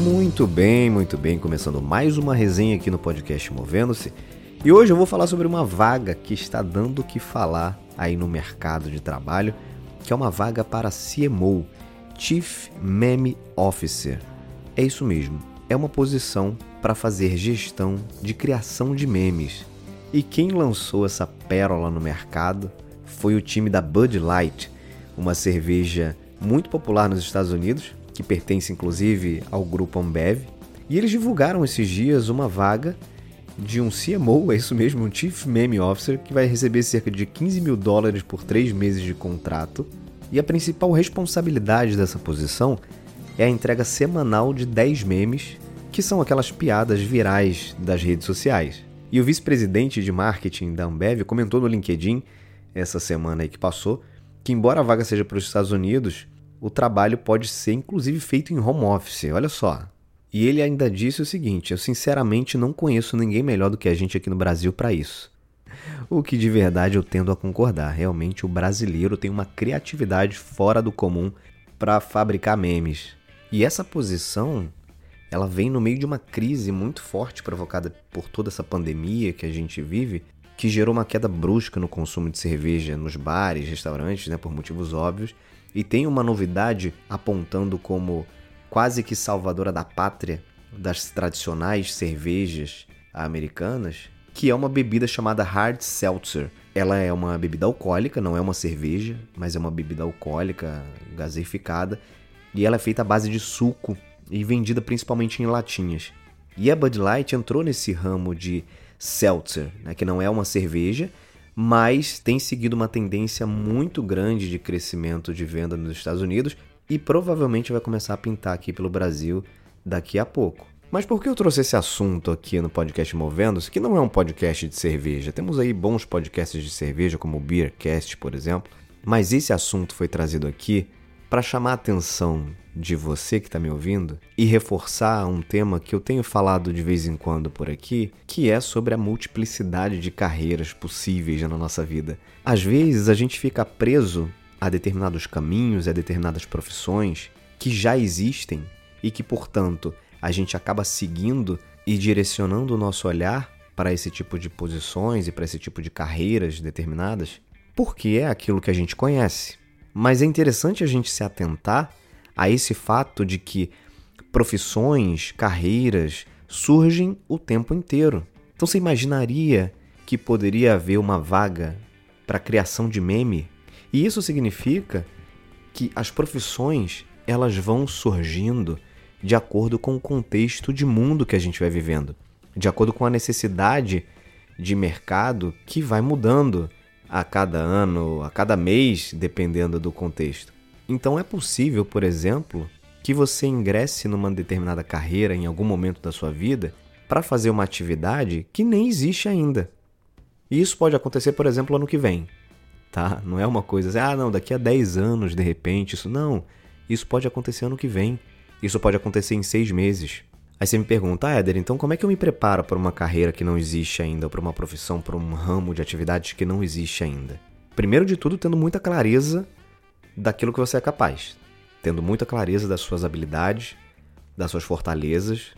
Muito bem, muito bem. Começando mais uma resenha aqui no podcast Movendo-se. E hoje eu vou falar sobre uma vaga que está dando o que falar aí no mercado de trabalho, que é uma vaga para CMO, Chief Meme Officer. É isso mesmo, é uma posição para fazer gestão de criação de memes. E quem lançou essa pérola no mercado foi o time da Bud Light, uma cerveja muito popular nos Estados Unidos, que pertence inclusive ao grupo Ambev. E eles divulgaram esses dias uma vaga de um CMO, é isso mesmo, um Chief Meme Officer, que vai receber cerca de 15 mil dólares por três meses de contrato. E a principal responsabilidade dessa posição é a entrega semanal de 10 memes, que são aquelas piadas virais das redes sociais. E o vice-presidente de marketing da Ambev comentou no LinkedIn, essa semana aí que passou, que embora a vaga seja para os Estados Unidos, o trabalho pode ser inclusive feito em home office. Olha só, e ele ainda disse o seguinte: Eu sinceramente não conheço ninguém melhor do que a gente aqui no Brasil para isso. O que de verdade eu tendo a concordar. Realmente o brasileiro tem uma criatividade fora do comum para fabricar memes. E essa posição, ela vem no meio de uma crise muito forte provocada por toda essa pandemia que a gente vive, que gerou uma queda brusca no consumo de cerveja nos bares, restaurantes, né, por motivos óbvios. E tem uma novidade apontando como quase que salvadora da pátria das tradicionais cervejas americanas, que é uma bebida chamada hard seltzer. Ela é uma bebida alcoólica, não é uma cerveja, mas é uma bebida alcoólica gaseificada, e ela é feita à base de suco e vendida principalmente em latinhas. E a Bud Light entrou nesse ramo de seltzer, né, que não é uma cerveja, mas tem seguido uma tendência muito grande de crescimento de venda nos Estados Unidos e provavelmente vai começar a pintar aqui pelo Brasil daqui a pouco. Mas por que eu trouxe esse assunto aqui no podcast Movendo-se, que não é um podcast de cerveja? Temos aí bons podcasts de cerveja, como o Beercast, por exemplo, mas esse assunto foi trazido aqui para chamar a atenção de você que está me ouvindo e reforçar um tema que eu tenho falado de vez em quando por aqui, que é sobre a multiplicidade de carreiras possíveis na nossa vida. Às vezes a gente fica preso a determinados caminhos, a determinadas profissões que já existem e que, portanto, a gente acaba seguindo e direcionando o nosso olhar para esse tipo de posições e para esse tipo de carreiras determinadas, porque é aquilo que a gente conhece. Mas é interessante a gente se atentar a esse fato de que profissões, carreiras surgem o tempo inteiro. Então você imaginaria que poderia haver uma vaga para criação de meme e isso significa que as profissões elas vão surgindo de acordo com o contexto de mundo que a gente vai vivendo, de acordo com a necessidade de mercado que vai mudando a cada ano, a cada mês, dependendo do contexto. Então é possível, por exemplo, que você ingresse numa determinada carreira em algum momento da sua vida para fazer uma atividade que nem existe ainda. E isso pode acontecer, por exemplo, ano que vem tá? Não é uma coisa assim, ah, não, daqui a 10 anos, de repente, isso não. Isso pode acontecer ano que vem. Isso pode acontecer em seis meses. Aí você me pergunta, ah, Éder, então como é que eu me preparo para uma carreira que não existe ainda, para uma profissão, para um ramo de atividades que não existe ainda? Primeiro de tudo, tendo muita clareza daquilo que você é capaz, tendo muita clareza das suas habilidades, das suas fortalezas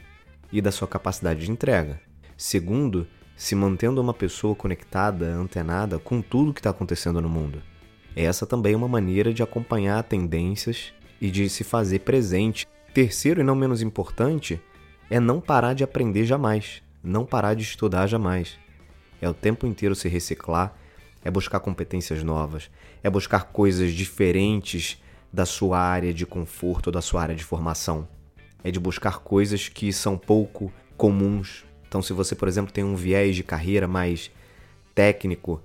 e da sua capacidade de entrega. Segundo, se mantendo uma pessoa conectada, antenada com tudo que está acontecendo no mundo. Essa também é uma maneira de acompanhar tendências e de se fazer presente. Terceiro e não menos importante é não parar de aprender jamais, não parar de estudar jamais. É o tempo inteiro se reciclar, é buscar competências novas, é buscar coisas diferentes da sua área de conforto, da sua área de formação. É de buscar coisas que são pouco comuns Então, se você, por exemplo, tem um viés de carreira mais técnico,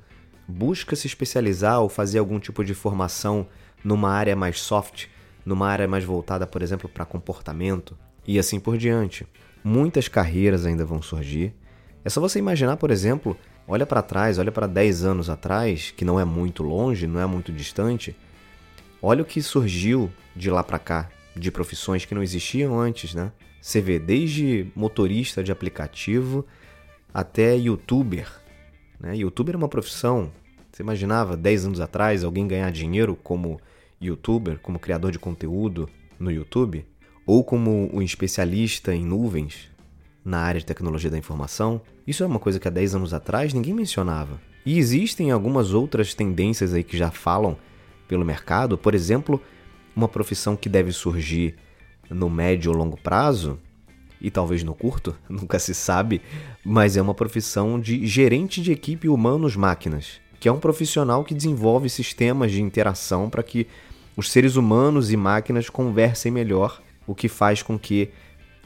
busca se especializar ou fazer algum tipo de formação numa área mais soft, numa área mais voltada, por exemplo, para comportamento e assim por diante. Muitas carreiras ainda vão surgir. É só você imaginar, por exemplo, olha para trás, olha para 10 anos atrás, que não é muito longe, não é muito distante. Olha o que surgiu de lá para cá, de profissões que não existiam antes, né? Você vê desde motorista de aplicativo até youtuber. Né? Youtuber é uma profissão. Você imaginava 10 anos atrás alguém ganhar dinheiro como youtuber, como criador de conteúdo no YouTube? Ou como um especialista em nuvens na área de tecnologia da informação? Isso é uma coisa que há 10 anos atrás ninguém mencionava. E existem algumas outras tendências aí que já falam pelo mercado, por exemplo, uma profissão que deve surgir no médio ou longo prazo, e talvez no curto, nunca se sabe, mas é uma profissão de gerente de equipe humanos-máquinas, que é um profissional que desenvolve sistemas de interação para que os seres humanos e máquinas conversem melhor, o que faz com que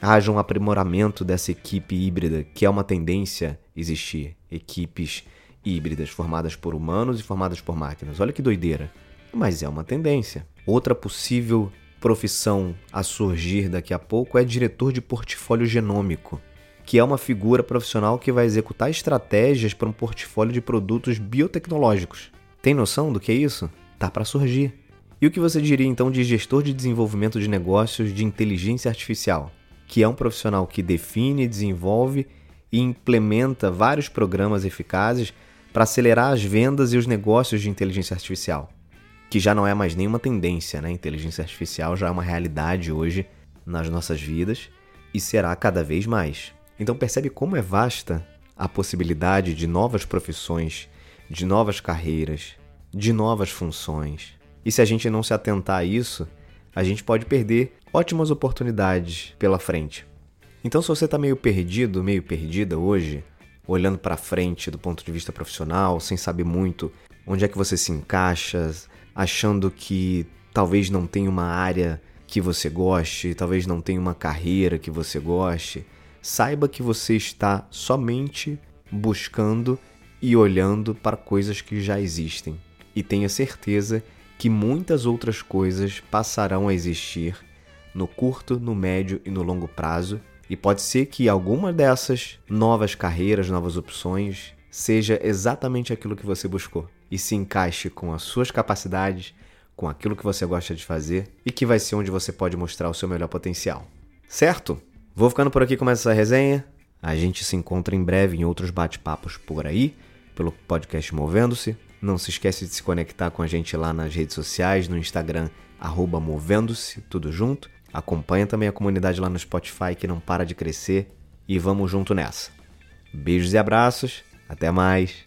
haja um aprimoramento dessa equipe híbrida, que é uma tendência existir, equipes híbridas formadas por humanos e formadas por máquinas. Olha que doideira. Mas é uma tendência. Outra possível profissão a surgir daqui a pouco é diretor de portfólio genômico, que é uma figura profissional que vai executar estratégias para um portfólio de produtos biotecnológicos. Tem noção do que é isso? Tá para surgir. E o que você diria então de gestor de desenvolvimento de negócios de inteligência artificial, que é um profissional que define, desenvolve e implementa vários programas eficazes para acelerar as vendas e os negócios de inteligência artificial? que já não é mais nenhuma tendência, né? Inteligência artificial já é uma realidade hoje nas nossas vidas e será cada vez mais. Então percebe como é vasta a possibilidade de novas profissões, de novas carreiras, de novas funções. E se a gente não se atentar a isso, a gente pode perder ótimas oportunidades pela frente. Então se você está meio perdido, meio perdida hoje, olhando para frente do ponto de vista profissional, sem saber muito onde é que você se encaixa, achando que talvez não tenha uma área que você goste, talvez não tenha uma carreira que você goste, saiba que você está somente buscando e olhando para coisas que já existem. E tenha certeza que muitas outras coisas passarão a existir no curto, no médio e no longo prazo. E pode ser que alguma dessas novas carreiras, novas opções, seja exatamente aquilo que você buscou e se encaixe com as suas capacidades, com aquilo que você gosta de fazer e que vai ser onde você pode mostrar o seu melhor potencial. Certo? Vou ficando por aqui com essa resenha. A gente se encontra em breve em outros bate-papos por aí, pelo podcast Movendo-se. Não se esquece de se conectar com a gente lá nas redes sociais, no Instagram, arroba Movendo-se, tudo junto. Acompanha também a comunidade lá no Spotify que não para de crescer. E vamos junto nessa. Beijos e abraços. Até mais.